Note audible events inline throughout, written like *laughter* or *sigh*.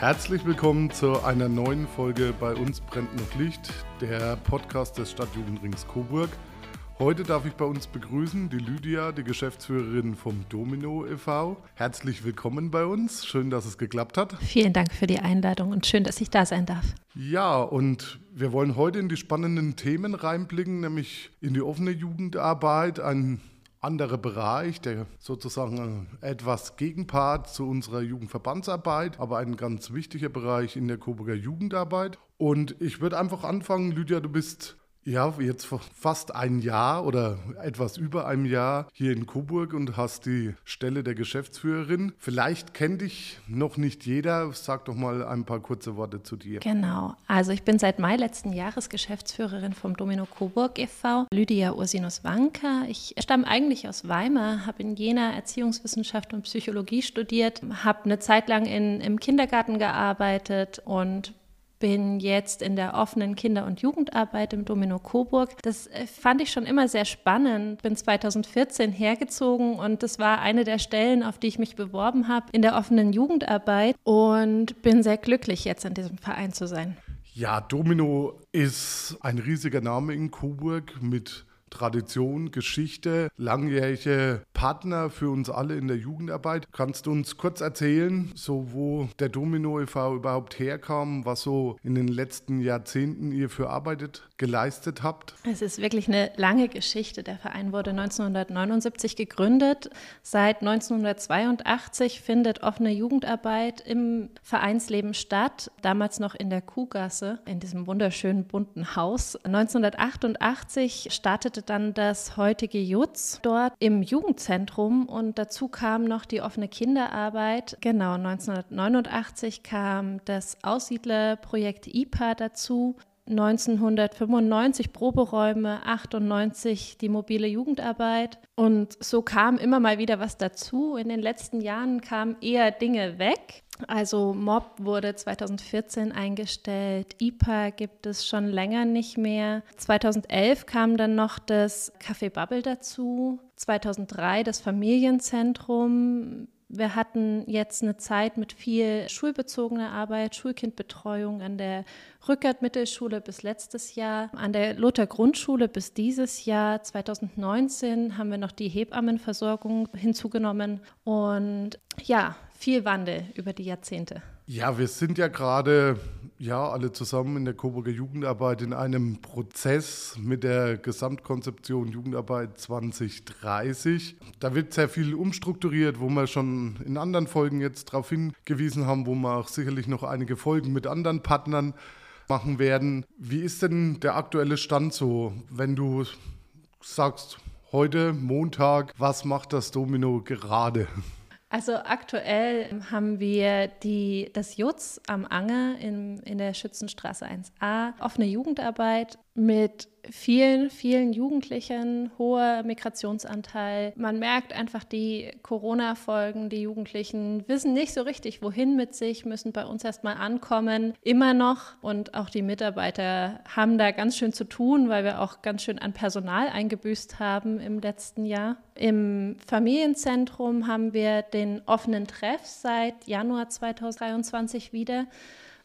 Herzlich willkommen zu einer neuen Folge bei uns brennt noch Licht, der Podcast des Stadtjugendrings Coburg. Heute darf ich bei uns begrüßen die Lydia, die Geschäftsführerin vom Domino e.V. Herzlich willkommen bei uns. Schön, dass es geklappt hat. Vielen Dank für die Einladung und schön, dass ich da sein darf. Ja, und wir wollen heute in die spannenden Themen reinblicken, nämlich in die offene Jugendarbeit, ein anderer Bereich, der sozusagen etwas Gegenpart zu unserer Jugendverbandsarbeit, aber ein ganz wichtiger Bereich in der Coburger Jugendarbeit. Und ich würde einfach anfangen, Lydia, du bist ja, jetzt vor fast ein Jahr oder etwas über einem Jahr hier in Coburg und hast die Stelle der Geschäftsführerin. Vielleicht kennt dich noch nicht jeder. Sag doch mal ein paar kurze Worte zu dir. Genau. Also ich bin seit Mai letzten Jahres Geschäftsführerin vom Domino Coburg e.V. Lydia Ursinus Wanka. Ich stamme eigentlich aus Weimar, habe in Jena Erziehungswissenschaft und Psychologie studiert, habe eine Zeit lang in, im Kindergarten gearbeitet und bin jetzt in der offenen Kinder- und Jugendarbeit im Domino Coburg. Das äh, fand ich schon immer sehr spannend. Bin 2014 hergezogen und das war eine der Stellen, auf die ich mich beworben habe in der offenen Jugendarbeit und bin sehr glücklich, jetzt in diesem Verein zu sein. Ja, Domino ist ein riesiger Name in Coburg mit Tradition, Geschichte, langjährige Partner für uns alle in der Jugendarbeit. Kannst du uns kurz erzählen, so wo der Domino e.V. überhaupt herkam, was so in den letzten Jahrzehnten ihr für Arbeit geleistet habt? Es ist wirklich eine lange Geschichte. Der Verein wurde 1979 gegründet. Seit 1982 findet offene Jugendarbeit im Vereinsleben statt, damals noch in der Kuhgasse, in diesem wunderschönen bunten Haus. 1988 startete startete dann das heutige JUTZ dort im Jugendzentrum und dazu kam noch die offene Kinderarbeit. Genau, 1989 kam das Aussiedlerprojekt IPA dazu. 1995 Proberäume, 98 die mobile Jugendarbeit. Und so kam immer mal wieder was dazu. In den letzten Jahren kamen eher Dinge weg. Also Mob wurde 2014 eingestellt, IPA gibt es schon länger nicht mehr. 2011 kam dann noch das Café Bubble dazu, 2003 das Familienzentrum. Wir hatten jetzt eine Zeit mit viel schulbezogener Arbeit, Schulkindbetreuung an der Rückert Mittelschule bis letztes Jahr, an der Luther Grundschule bis dieses Jahr. 2019 haben wir noch die Hebammenversorgung hinzugenommen und ja, viel Wandel über die Jahrzehnte. Ja, wir sind ja gerade ja alle zusammen in der Coburger Jugendarbeit in einem Prozess mit der Gesamtkonzeption Jugendarbeit 2030. Da wird sehr viel umstrukturiert, wo wir schon in anderen Folgen jetzt darauf hingewiesen haben, wo wir auch sicherlich noch einige Folgen mit anderen Partnern machen werden. Wie ist denn der aktuelle Stand so, wenn du sagst, heute Montag, was macht das Domino gerade? Also aktuell haben wir die, das Jutz am Anger in, in der Schützenstraße 1a, offene Jugendarbeit mit vielen, vielen Jugendlichen, hoher Migrationsanteil. Man merkt einfach die Corona-Folgen. Die Jugendlichen wissen nicht so richtig, wohin mit sich, müssen bei uns erstmal ankommen, immer noch. Und auch die Mitarbeiter haben da ganz schön zu tun, weil wir auch ganz schön an Personal eingebüßt haben im letzten Jahr. Im Familienzentrum haben wir den offenen Treff seit Januar 2023 wieder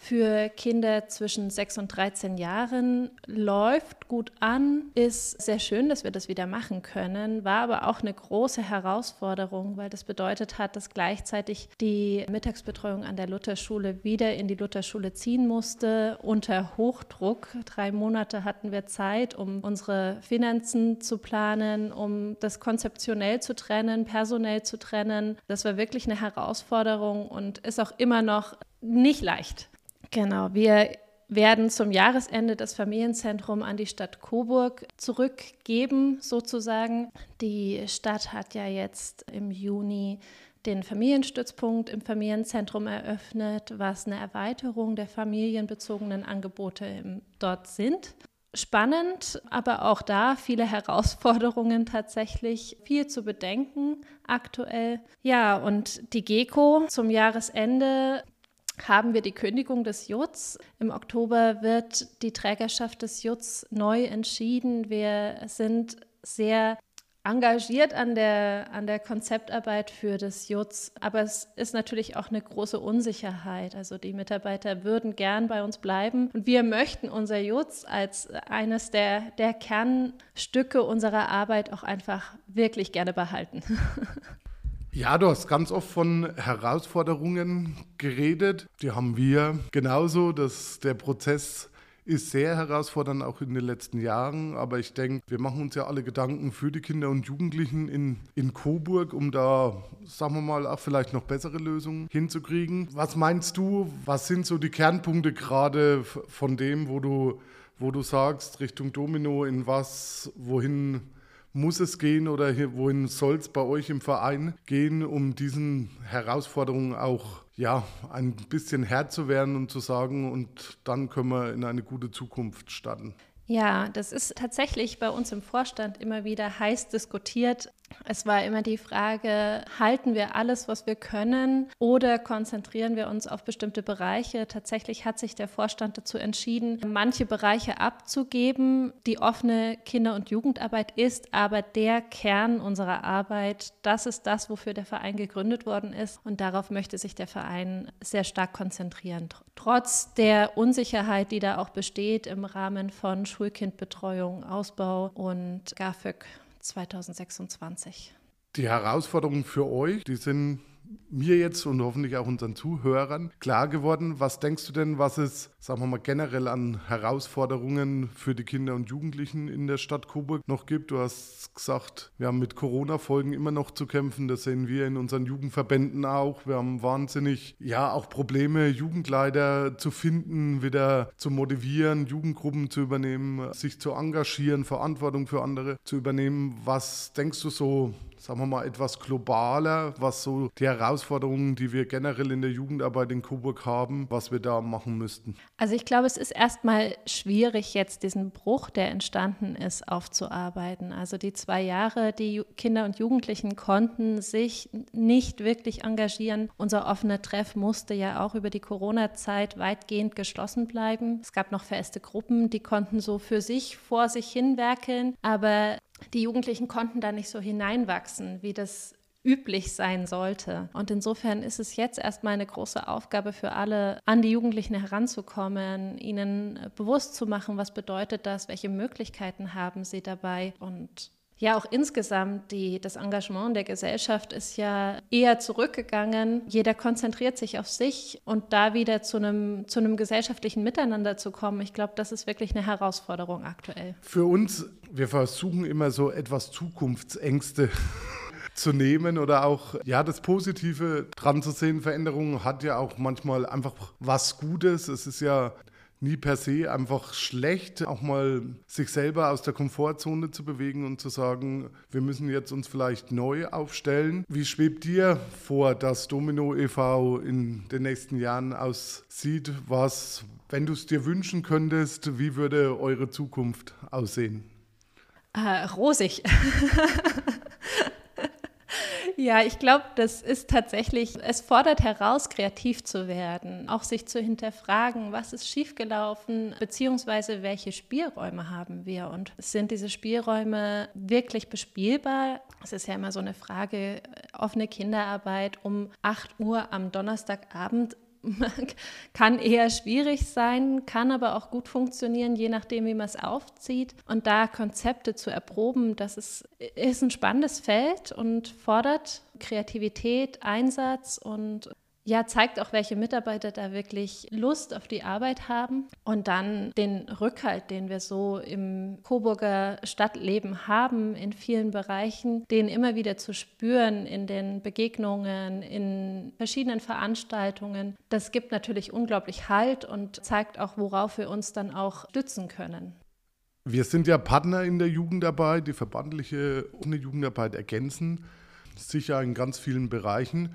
für Kinder zwischen 6 und 13 Jahren läuft gut an, ist sehr schön, dass wir das wieder machen können, war aber auch eine große Herausforderung, weil das bedeutet hat, dass gleichzeitig die Mittagsbetreuung an der Lutherschule wieder in die Lutherschule ziehen musste unter Hochdruck. Drei Monate hatten wir Zeit, um unsere Finanzen zu planen, um das konzeptionell zu trennen, personell zu trennen. Das war wirklich eine Herausforderung und ist auch immer noch nicht leicht. Genau, wir werden zum Jahresende das Familienzentrum an die Stadt Coburg zurückgeben, sozusagen. Die Stadt hat ja jetzt im Juni den Familienstützpunkt im Familienzentrum eröffnet, was eine Erweiterung der familienbezogenen Angebote dort sind. Spannend, aber auch da viele *laughs* Herausforderungen tatsächlich, viel zu bedenken aktuell. Ja, und die GECO zum Jahresende haben wir die Kündigung des JUTS. Im Oktober wird die Trägerschaft des JUTS neu entschieden. Wir sind sehr engagiert an der, an der Konzeptarbeit für das JUTS, aber es ist natürlich auch eine große Unsicherheit. Also die Mitarbeiter würden gern bei uns bleiben und wir möchten unser JUTS als eines der, der Kernstücke unserer Arbeit auch einfach wirklich gerne behalten. *laughs* Ja, du hast ganz oft von Herausforderungen geredet. Die haben wir genauso, dass der Prozess ist sehr herausfordernd, auch in den letzten Jahren. Aber ich denke, wir machen uns ja alle Gedanken für die Kinder und Jugendlichen in, in Coburg, um da, sagen wir mal, auch vielleicht noch bessere Lösungen hinzukriegen. Was meinst du, was sind so die Kernpunkte gerade von dem, wo du, wo du sagst, Richtung Domino, in was, wohin muss es gehen oder wohin soll es bei euch im Verein gehen, um diesen Herausforderungen auch ja, ein bisschen Herr zu werden und zu sagen, und dann können wir in eine gute Zukunft starten? Ja, das ist tatsächlich bei uns im Vorstand immer wieder heiß diskutiert. Es war immer die Frage, halten wir alles, was wir können oder konzentrieren wir uns auf bestimmte Bereiche? Tatsächlich hat sich der Vorstand dazu entschieden, manche Bereiche abzugeben. Die offene Kinder- und Jugendarbeit ist aber der Kern unserer Arbeit. Das ist das, wofür der Verein gegründet worden ist und darauf möchte sich der Verein sehr stark konzentrieren. Trotz der Unsicherheit, die da auch besteht im Rahmen von Schulkindbetreuung, Ausbau und GAFÖG 2026. Die Herausforderungen für euch, die sind mir jetzt und hoffentlich auch unseren Zuhörern klar geworden. Was denkst du denn, was es, sagen wir mal, generell an Herausforderungen für die Kinder und Jugendlichen in der Stadt Coburg noch gibt? Du hast gesagt, wir haben mit Corona-Folgen immer noch zu kämpfen. Das sehen wir in unseren Jugendverbänden auch. Wir haben wahnsinnig, ja, auch Probleme, Jugendleiter zu finden, wieder zu motivieren, Jugendgruppen zu übernehmen, sich zu engagieren, Verantwortung für andere zu übernehmen. Was denkst du so, sagen wir mal, etwas globaler, was so die Herausforderungen, die wir generell in der Jugendarbeit in Coburg haben, was wir da machen müssten? Also ich glaube, es ist erstmal schwierig, jetzt diesen Bruch, der entstanden ist, aufzuarbeiten. Also die zwei Jahre, die Kinder und Jugendlichen konnten sich nicht wirklich engagieren. Unser offener Treff musste ja auch über die Corona-Zeit weitgehend geschlossen bleiben. Es gab noch feste Gruppen, die konnten so für sich vor sich hinwerkeln, aber die Jugendlichen konnten da nicht so hineinwachsen, wie das üblich sein sollte. Und insofern ist es jetzt erstmal eine große Aufgabe für alle, an die Jugendlichen heranzukommen, ihnen bewusst zu machen, was bedeutet das, welche Möglichkeiten haben sie dabei und ja, auch insgesamt die, das Engagement der Gesellschaft ist ja eher zurückgegangen. Jeder konzentriert sich auf sich und da wieder zu einem, zu einem gesellschaftlichen Miteinander zu kommen, ich glaube, das ist wirklich eine Herausforderung aktuell. Für uns, wir versuchen immer so etwas Zukunftsängste *laughs* zu nehmen oder auch ja das Positive dran zu sehen. Veränderung hat ja auch manchmal einfach was Gutes. Es ist ja nie per se einfach schlecht, auch mal sich selber aus der Komfortzone zu bewegen und zu sagen, wir müssen jetzt uns vielleicht neu aufstellen. Wie schwebt dir vor, dass Domino e.V. in den nächsten Jahren aussieht? Was, wenn du es dir wünschen könntest, wie würde eure Zukunft aussehen? Äh, rosig. *laughs* Ja, ich glaube, das ist tatsächlich, es fordert heraus, kreativ zu werden, auch sich zu hinterfragen, was ist schiefgelaufen, beziehungsweise welche Spielräume haben wir und sind diese Spielräume wirklich bespielbar? Es ist ja immer so eine Frage, offene Kinderarbeit um 8 Uhr am Donnerstagabend *laughs* kann eher schwierig sein, kann aber auch gut funktionieren, je nachdem, wie man es aufzieht. Und da Konzepte zu erproben, das ist, ist ein spannendes Feld und fordert Kreativität, Einsatz und ja, zeigt auch, welche Mitarbeiter da wirklich Lust auf die Arbeit haben und dann den Rückhalt, den wir so im Coburger Stadtleben haben, in vielen Bereichen, den immer wieder zu spüren in den Begegnungen, in verschiedenen Veranstaltungen. Das gibt natürlich unglaublich Halt und zeigt auch, worauf wir uns dann auch stützen können. Wir sind ja Partner in der Jugendarbeit, die verbandliche Jugendarbeit ergänzen, sicher in ganz vielen Bereichen.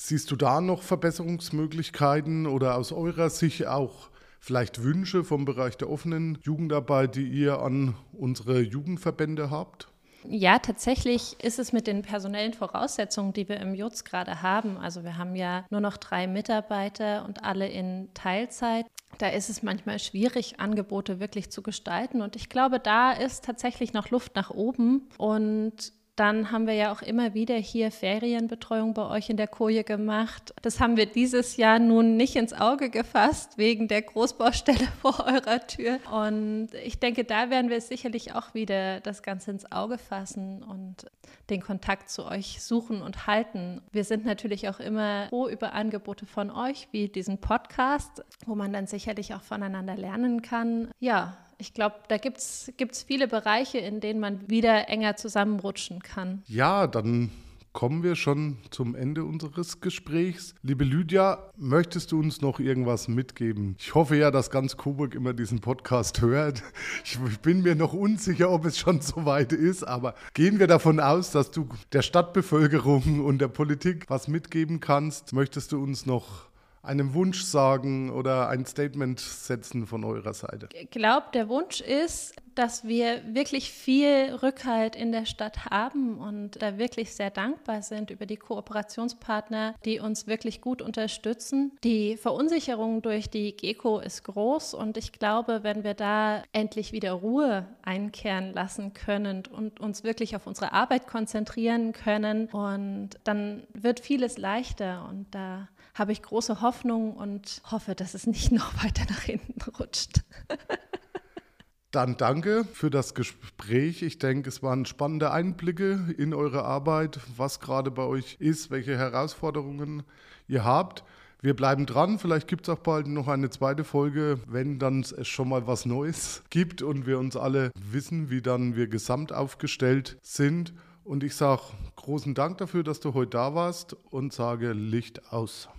Siehst du da noch Verbesserungsmöglichkeiten oder aus eurer Sicht auch vielleicht Wünsche vom Bereich der offenen Jugendarbeit, die ihr an unsere Jugendverbände habt? Ja, tatsächlich ist es mit den personellen Voraussetzungen, die wir im JUTS gerade haben. Also wir haben ja nur noch drei Mitarbeiter und alle in Teilzeit. da ist es manchmal schwierig, Angebote wirklich zu gestalten. Und ich glaube, da ist tatsächlich noch Luft nach oben. Und dann haben wir ja auch immer wieder hier Ferienbetreuung bei euch in der Koje gemacht. Das haben wir dieses Jahr nun nicht ins Auge gefasst, wegen der Großbaustelle *laughs* vor eurer Tür. Und ich denke, da werden wir sicherlich auch wieder das Ganze ins Auge fassen und den Kontakt zu euch suchen und halten. Wir sind natürlich auch immer froh über Angebote von euch, wie diesen Podcast, wo man dann sicherlich auch voneinander lernen kann. Ja, ich glaube, da gibt es viele Bereiche, in denen man wieder enger zusammenrutschen kann. Ja, dann kommen wir schon zum Ende unseres Gesprächs. Liebe Lydia, möchtest du uns noch irgendwas mitgeben? Ich hoffe ja, dass ganz Coburg immer diesen Podcast *laughs* hört. Ich bin mir noch unsicher, ob es schon so weit ist, aber gehen wir davon aus, dass du der Stadtbevölkerung und der Politik was mitgeben kannst. Möchtest du uns noch einen Wunsch sagen oder ein Statement setzen von eurer Seite? Ich glaube, der Wunsch ist, dass wir wirklich viel Rückhalt in der Stadt haben und da wirklich sehr dankbar sind über die Kooperationspartner, die uns wirklich gut unterstützen. Die Verunsicherung durch die GECO ist groß und ich glaube, wenn wir da endlich wieder Ruhe einkehren lassen können und uns wirklich auf unsere Arbeit konzentrieren können und dann wird vieles leichter und da habe ich große Hoffnung und hoffe, dass es nicht noch *laughs* weiter nach hinten rutscht. Dann danke für das Gespräch. Ich denke, es waren spannende Einblicke in eure Arbeit, was gerade bei euch ist, welche Herausforderungen ihr habt. Wir bleiben dran. Vielleicht gibt es auch bald noch eine zweite Folge, wenn dann es schon mal was Neues gibt und wir uns alle wissen, wie dann wir gesamt aufgestellt sind. Und ich sage großen Dank dafür, dass du heute da warst und sage Licht aus.